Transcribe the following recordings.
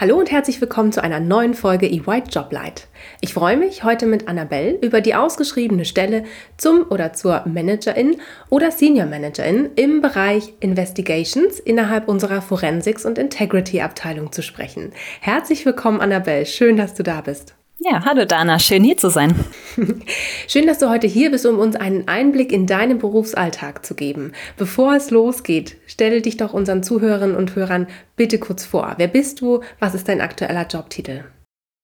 Hallo und herzlich willkommen zu einer neuen Folge EY Joblight. Ich freue mich heute mit Annabelle über die ausgeschriebene Stelle zum oder zur Managerin oder Senior Managerin im Bereich Investigations innerhalb unserer Forensics und Integrity Abteilung zu sprechen. Herzlich willkommen Annabelle, schön, dass du da bist. Ja, hallo Dana, schön hier zu sein. schön, dass du heute hier bist, um uns einen Einblick in deinen Berufsalltag zu geben. Bevor es losgeht, stelle dich doch unseren Zuhörerinnen und Hörern bitte kurz vor. Wer bist du? Was ist dein aktueller Jobtitel?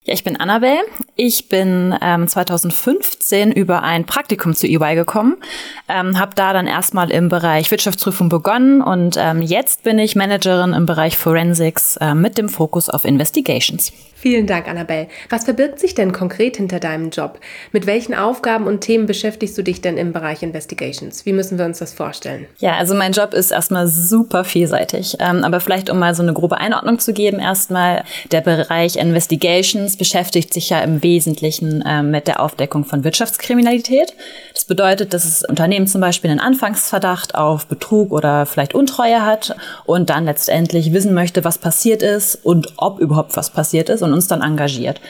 Ja, ich bin Annabelle. Ich bin ähm, 2015 über ein Praktikum zu EY gekommen, ähm, habe da dann erstmal im Bereich Wirtschaftsprüfung begonnen und ähm, jetzt bin ich Managerin im Bereich Forensics äh, mit dem Fokus auf Investigations. Vielen Dank, Annabelle. Was verbirgt sich denn konkret hinter deinem Job? Mit welchen Aufgaben und Themen beschäftigst du dich denn im Bereich Investigations? Wie müssen wir uns das vorstellen? Ja, also mein Job ist erstmal super vielseitig. Ähm, aber vielleicht, um mal so eine grobe Einordnung zu geben, erstmal der Bereich Investigations beschäftigt sich ja im Wesentlichen äh, mit der Aufdeckung von Wirtschaftskriminalität. Das bedeutet, dass das Unternehmen zum Beispiel einen Anfangsverdacht auf Betrug oder vielleicht Untreue hat und dann letztendlich wissen möchte, was passiert ist und ob überhaupt was passiert ist und uns dann engagiert.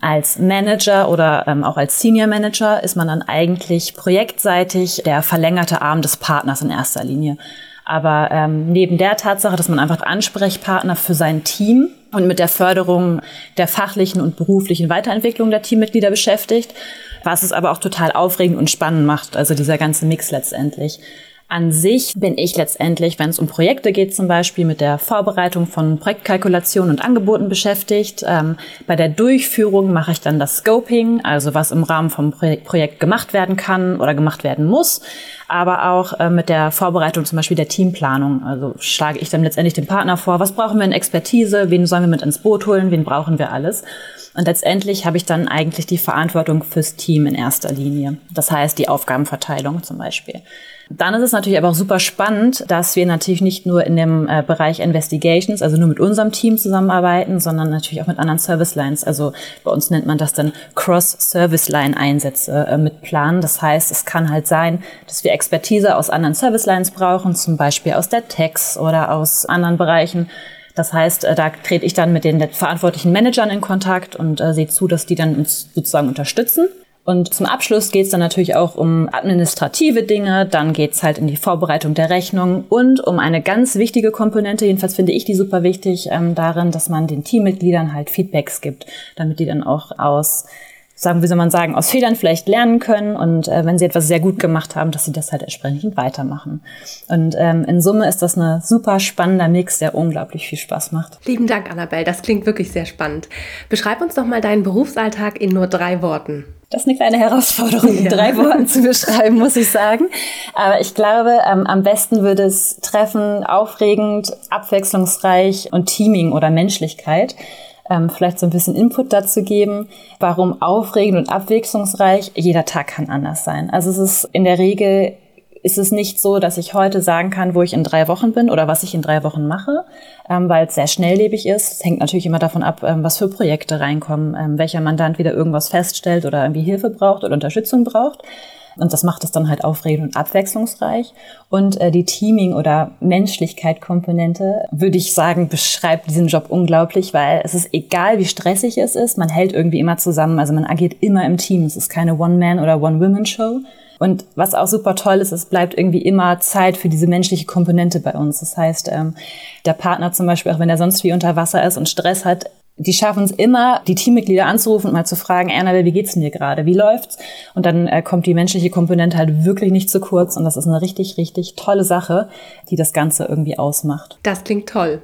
Als Manager oder ähm, auch als Senior Manager ist man dann eigentlich projektseitig der verlängerte Arm des Partners in erster Linie. Aber ähm, neben der Tatsache, dass man einfach Ansprechpartner für sein Team und mit der Förderung der fachlichen und beruflichen Weiterentwicklung der Teammitglieder beschäftigt, was es aber auch total aufregend und spannend macht, also dieser ganze Mix letztendlich. An sich bin ich letztendlich, wenn es um Projekte geht, zum Beispiel mit der Vorbereitung von Projektkalkulationen und Angeboten beschäftigt. Ähm, bei der Durchführung mache ich dann das Scoping, also was im Rahmen vom Projekt gemacht werden kann oder gemacht werden muss. Aber auch äh, mit der Vorbereitung zum Beispiel der Teamplanung. Also schlage ich dann letztendlich dem Partner vor, was brauchen wir in Expertise, wen sollen wir mit ins Boot holen, wen brauchen wir alles. Und letztendlich habe ich dann eigentlich die Verantwortung fürs Team in erster Linie. Das heißt die Aufgabenverteilung zum Beispiel. Dann ist es natürlich aber auch super spannend, dass wir natürlich nicht nur in dem äh, Bereich Investigations, also nur mit unserem Team zusammenarbeiten, sondern natürlich auch mit anderen Service Lines. Also bei uns nennt man das dann Cross-Service-Line-Einsätze äh, mit planen. Das heißt, es kann halt sein, dass wir Expertise aus anderen Service Lines brauchen, zum Beispiel aus der Text oder aus anderen Bereichen. Das heißt, äh, da trete ich dann mit den verantwortlichen Managern in Kontakt und äh, sehe zu, dass die dann uns sozusagen unterstützen. Und zum Abschluss geht es dann natürlich auch um administrative Dinge, dann geht es halt in die Vorbereitung der Rechnung und um eine ganz wichtige Komponente, jedenfalls finde ich die super wichtig, ähm, darin, dass man den Teammitgliedern halt Feedbacks gibt, damit die dann auch aus sagen, wie soll man sagen, aus Fehlern vielleicht lernen können und äh, wenn sie etwas sehr gut gemacht haben, dass sie das halt entsprechend weitermachen. Und ähm, in Summe ist das ein super spannender Mix, der unglaublich viel Spaß macht. Lieben Dank, Annabelle. Das klingt wirklich sehr spannend. Beschreib uns doch mal deinen Berufsalltag in nur drei Worten. Das ist eine kleine Herausforderung, in ja. drei Worten zu beschreiben, muss ich sagen. Aber ich glaube, ähm, am besten würde es treffen, aufregend, abwechslungsreich und Teaming oder Menschlichkeit ähm, vielleicht so ein bisschen Input dazu geben, warum aufregend und abwechslungsreich. Jeder Tag kann anders sein. Also es ist in der Regel ist es nicht so, dass ich heute sagen kann, wo ich in drei Wochen bin oder was ich in drei Wochen mache, ähm, weil es sehr schnelllebig ist. Es hängt natürlich immer davon ab, ähm, was für Projekte reinkommen, ähm, welcher Mandant wieder irgendwas feststellt oder irgendwie Hilfe braucht oder Unterstützung braucht. Und das macht es dann halt aufregend und abwechslungsreich. Und äh, die Teaming- oder Menschlichkeit-Komponente, würde ich sagen, beschreibt diesen Job unglaublich, weil es ist egal, wie stressig es ist, man hält irgendwie immer zusammen. Also man agiert immer im Team. Es ist keine One-Man- oder One-Woman-Show. Und was auch super toll ist, es bleibt irgendwie immer Zeit für diese menschliche Komponente bei uns. Das heißt, ähm, der Partner zum Beispiel, auch wenn er sonst wie unter Wasser ist und Stress hat, die schaffen es immer, die Teammitglieder anzurufen und mal zu fragen, Annabelle, wie geht's dir gerade? Wie läuft's? Und dann äh, kommt die menschliche Komponente halt wirklich nicht zu kurz und das ist eine richtig, richtig tolle Sache, die das Ganze irgendwie ausmacht. Das klingt toll.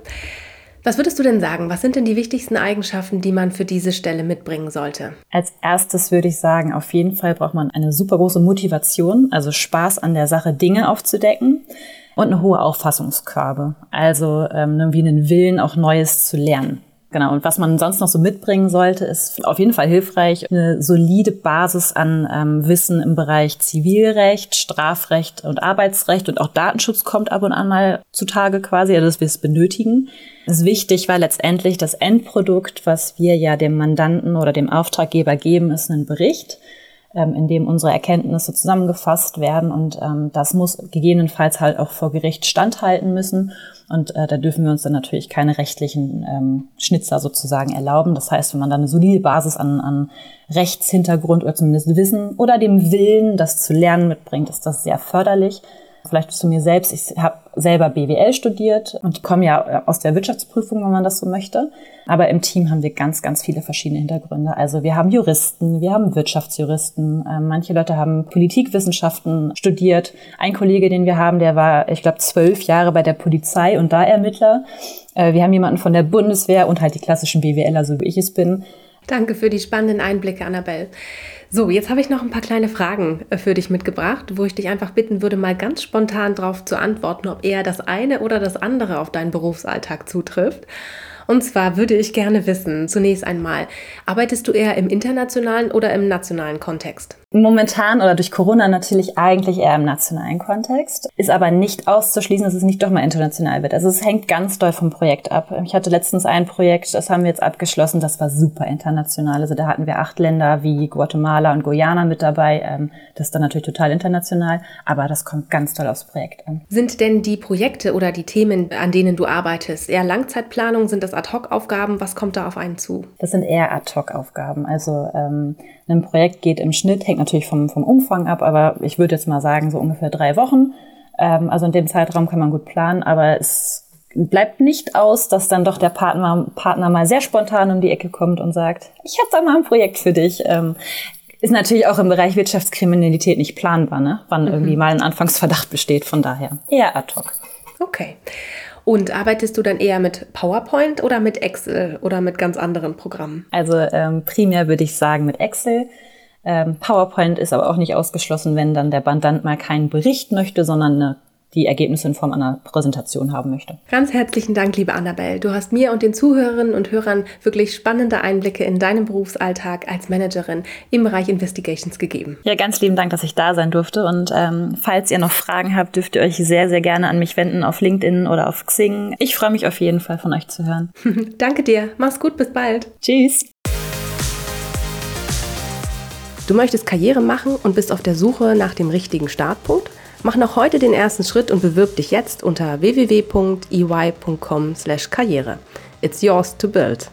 Was würdest du denn sagen? Was sind denn die wichtigsten Eigenschaften, die man für diese Stelle mitbringen sollte? Als erstes würde ich sagen, auf jeden Fall braucht man eine super große Motivation, also Spaß an der Sache, Dinge aufzudecken und eine hohe Auffassungsgabe, also ähm, wie einen Willen, auch Neues zu lernen. Genau. Und was man sonst noch so mitbringen sollte, ist auf jeden Fall hilfreich, eine solide Basis an ähm, Wissen im Bereich Zivilrecht, Strafrecht und Arbeitsrecht und auch Datenschutz kommt ab und an mal zutage quasi, also dass wir es benötigen. Das ist wichtig, weil letztendlich das Endprodukt, was wir ja dem Mandanten oder dem Auftraggeber geben, ist ein Bericht ähm, in dem unsere Erkenntnisse zusammengefasst werden und ähm, das muss gegebenenfalls halt auch vor Gericht standhalten müssen und äh, da dürfen wir uns dann natürlich keine rechtlichen ähm, Schnitzer sozusagen erlauben. Das heißt, wenn man dann eine solide Basis an, an Rechtshintergrund oder zumindest Wissen oder dem Willen, das zu lernen mitbringt, ist das sehr förderlich. Vielleicht zu mir selbst. Ich habe selber BWL studiert und komme ja aus der Wirtschaftsprüfung, wenn man das so möchte. Aber im Team haben wir ganz, ganz viele verschiedene Hintergründe. Also wir haben Juristen, wir haben Wirtschaftsjuristen, äh, manche Leute haben Politikwissenschaften studiert. Ein Kollege, den wir haben, der war, ich glaube, zwölf Jahre bei der Polizei und da Ermittler. Äh, wir haben jemanden von der Bundeswehr und halt die klassischen BWLer, so wie ich es bin. Danke für die spannenden Einblicke, Annabelle. So, jetzt habe ich noch ein paar kleine Fragen äh, für dich mitgebracht, wo ich dich einfach bitten würde, mal ganz spontan darauf zu antworten, ob eher das eine oder das andere auf deinen Berufsalltag zutrifft. Und zwar würde ich gerne wissen, zunächst einmal, arbeitest du eher im internationalen oder im nationalen Kontext? Momentan oder durch Corona natürlich eigentlich eher im nationalen Kontext, ist aber nicht auszuschließen, dass es nicht doch mal international wird. Also es hängt ganz doll vom Projekt ab. Ich hatte letztens ein Projekt, das haben wir jetzt abgeschlossen, das war super international. Also da hatten wir acht Länder wie Guatemala und Guyana mit dabei. Ähm, das ist dann natürlich total international, aber das kommt ganz doll aufs Projekt an. Sind denn die Projekte oder die Themen, an denen du arbeitest, eher Langzeitplanung? Sind das Ad-Hoc-Aufgaben? Was kommt da auf einen zu? Das sind eher Ad-Hoc-Aufgaben. Also ähm, ein Projekt geht im Schnitt, hängt natürlich vom, vom Umfang ab, aber ich würde jetzt mal sagen, so ungefähr drei Wochen. Ähm, also in dem Zeitraum kann man gut planen, aber es bleibt nicht aus, dass dann doch der Partner, Partner mal sehr spontan um die Ecke kommt und sagt, ich habe da mal ein Projekt für dich. Ähm, ist natürlich auch im Bereich Wirtschaftskriminalität nicht planbar, ne? wann mhm. irgendwie mal ein Anfangsverdacht besteht. Von daher eher ad hoc. Okay. Und arbeitest du dann eher mit PowerPoint oder mit Excel oder mit ganz anderen Programmen? Also ähm, primär würde ich sagen mit Excel. Ähm, PowerPoint ist aber auch nicht ausgeschlossen, wenn dann der Bandant mal keinen Bericht möchte, sondern eine die Ergebnisse in Form einer Präsentation haben möchte. Ganz herzlichen Dank, liebe Annabelle. Du hast mir und den Zuhörerinnen und Hörern wirklich spannende Einblicke in deinen Berufsalltag als Managerin im Bereich Investigations gegeben. Ja, ganz lieben Dank, dass ich da sein durfte. Und ähm, falls ihr noch Fragen habt, dürft ihr euch sehr, sehr gerne an mich wenden auf LinkedIn oder auf Xing. Ich freue mich auf jeden Fall von euch zu hören. Danke dir. Mach's gut. Bis bald. Tschüss. Du möchtest Karriere machen und bist auf der Suche nach dem richtigen Startpunkt? Mach noch heute den ersten Schritt und bewirb dich jetzt unter www.ey.com/karriere. It's yours to build.